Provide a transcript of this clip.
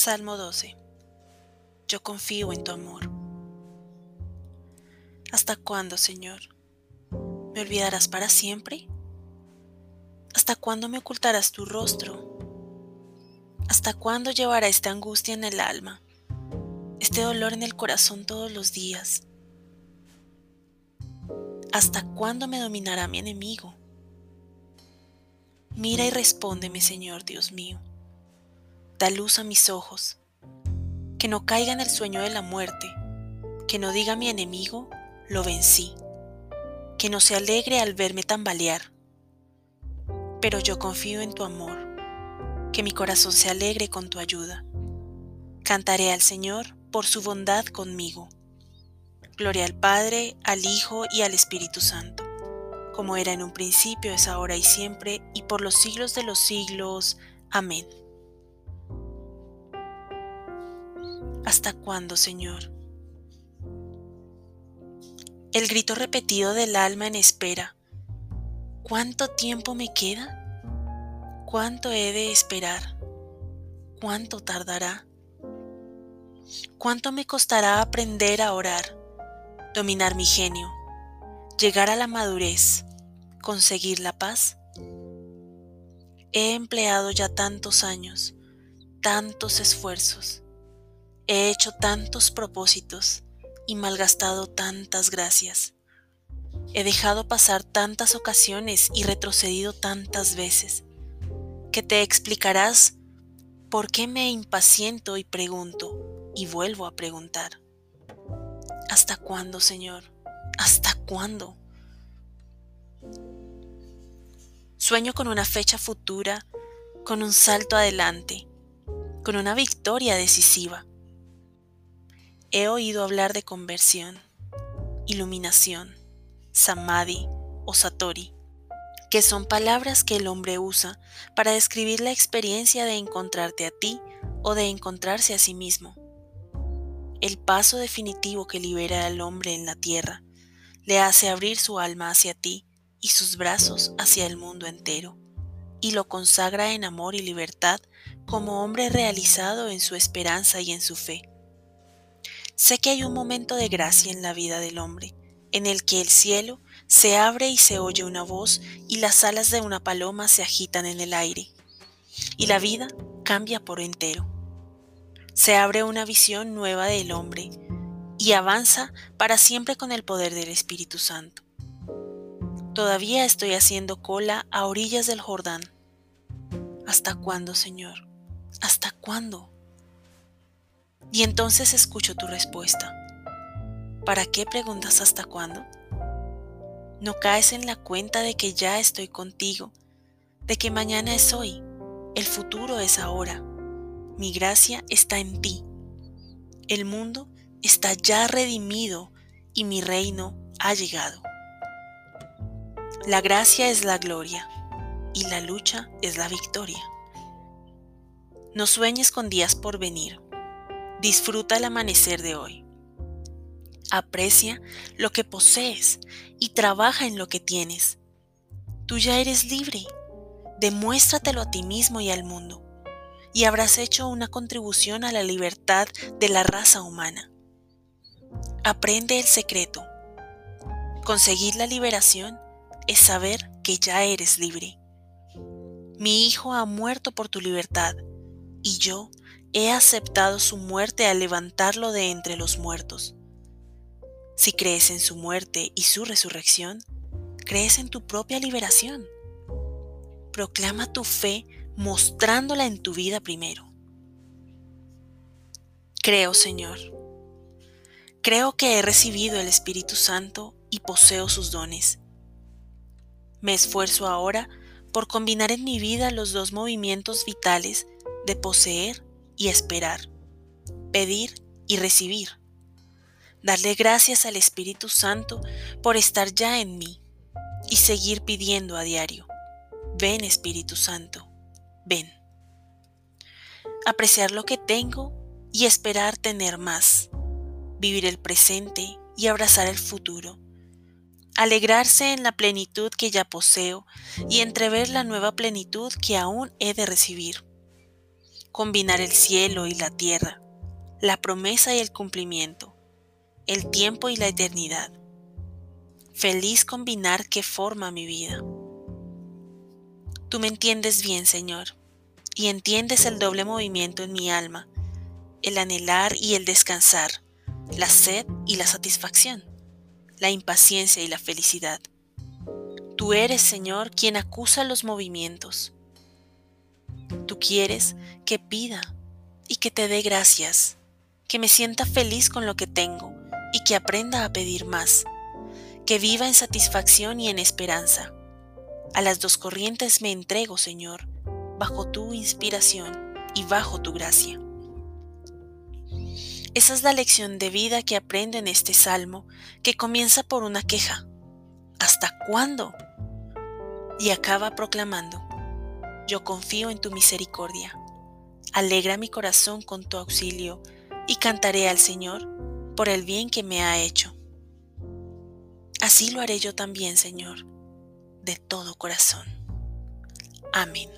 Salmo 12. Yo confío en tu amor. ¿Hasta cuándo, Señor? ¿Me olvidarás para siempre? ¿Hasta cuándo me ocultarás tu rostro? ¿Hasta cuándo llevará esta angustia en el alma, este dolor en el corazón todos los días? ¿Hasta cuándo me dominará mi enemigo? Mira y respóndeme, Señor Dios mío. Da luz a mis ojos, que no caiga en el sueño de la muerte, que no diga mi enemigo, lo vencí, que no se alegre al verme tambalear. Pero yo confío en tu amor, que mi corazón se alegre con tu ayuda. Cantaré al Señor por su bondad conmigo. Gloria al Padre, al Hijo y al Espíritu Santo, como era en un principio, es ahora y siempre, y por los siglos de los siglos. Amén. ¿Hasta cuándo, Señor? El grito repetido del alma en espera. ¿Cuánto tiempo me queda? ¿Cuánto he de esperar? ¿Cuánto tardará? ¿Cuánto me costará aprender a orar, dominar mi genio, llegar a la madurez, conseguir la paz? He empleado ya tantos años, tantos esfuerzos, he hecho tantos propósitos y malgastado tantas gracias. He dejado pasar tantas ocasiones y retrocedido tantas veces, que te explicarás por qué me impaciento y pregunto y vuelvo a preguntar. ¿Hasta cuándo, Señor? ¿Hasta cuándo? Sueño con una fecha futura, con un salto adelante, con una victoria decisiva. He oído hablar de conversión, iluminación, samadhi o satori, que son palabras que el hombre usa para describir la experiencia de encontrarte a ti o de encontrarse a sí mismo el paso definitivo que libera al hombre en la tierra, le hace abrir su alma hacia ti y sus brazos hacia el mundo entero, y lo consagra en amor y libertad como hombre realizado en su esperanza y en su fe. Sé que hay un momento de gracia en la vida del hombre, en el que el cielo se abre y se oye una voz y las alas de una paloma se agitan en el aire, y la vida cambia por entero se abre una visión nueva del hombre y avanza para siempre con el poder del Espíritu Santo. Todavía estoy haciendo cola a orillas del Jordán. ¿Hasta cuándo, Señor? ¿Hasta cuándo? Y entonces escucho tu respuesta. ¿Para qué preguntas hasta cuándo? No caes en la cuenta de que ya estoy contigo, de que mañana es hoy, el futuro es ahora mi gracia está en ti. El mundo está ya redimido y mi reino ha llegado. La gracia es la gloria y la lucha es la victoria. No sueñes con días por venir. Disfruta el amanecer de hoy. Aprecia lo que posees y trabaja en lo que tienes. Tú ya eres libre. Demuéstratelo a ti mismo y al mundo y habrás hecho una contribución a la libertad de la raza humana. Aprende el secreto. Conseguir la liberación es saber que ya eres libre. Mi hijo ha muerto por tu libertad y yo he aceptado su muerte al levantarlo de entre los muertos. Si crees en su muerte y su resurrección, crees en tu propia liberación. Proclama tu fe mostrándola en tu vida primero. Creo, Señor. Creo que he recibido el Espíritu Santo y poseo sus dones. Me esfuerzo ahora por combinar en mi vida los dos movimientos vitales de poseer y esperar, pedir y recibir. Darle gracias al Espíritu Santo por estar ya en mí y seguir pidiendo a diario. Ven Espíritu Santo ven. Apreciar lo que tengo y esperar tener más. Vivir el presente y abrazar el futuro. Alegrarse en la plenitud que ya poseo y entrever la nueva plenitud que aún he de recibir. Combinar el cielo y la tierra, la promesa y el cumplimiento, el tiempo y la eternidad. Feliz combinar que forma mi vida. Tú me entiendes bien, Señor, y entiendes el doble movimiento en mi alma, el anhelar y el descansar, la sed y la satisfacción, la impaciencia y la felicidad. Tú eres, Señor, quien acusa los movimientos. Tú quieres que pida y que te dé gracias, que me sienta feliz con lo que tengo y que aprenda a pedir más, que viva en satisfacción y en esperanza. A las dos corrientes me entrego, Señor, bajo tu inspiración y bajo tu gracia. Esa es la lección de vida que aprendo en este salmo, que comienza por una queja. ¿Hasta cuándo? Y acaba proclamando, yo confío en tu misericordia. Alegra mi corazón con tu auxilio y cantaré al Señor por el bien que me ha hecho. Así lo haré yo también, Señor, de todo corazón. Amén.